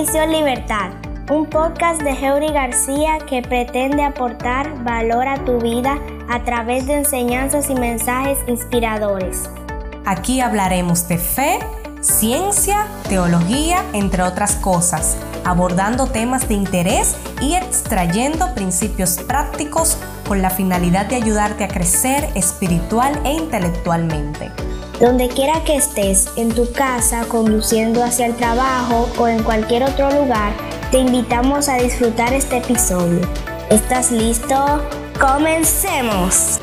Misión Libertad, un podcast de Heuri García que pretende aportar valor a tu vida a través de enseñanzas y mensajes inspiradores. Aquí hablaremos de fe, ciencia, teología, entre otras cosas, abordando temas de interés y extrayendo principios prácticos con la finalidad de ayudarte a crecer espiritual e intelectualmente. Donde quiera que estés, en tu casa, conduciendo hacia el trabajo o en cualquier otro lugar, te invitamos a disfrutar este episodio. ¿Estás listo? ¡Comencemos!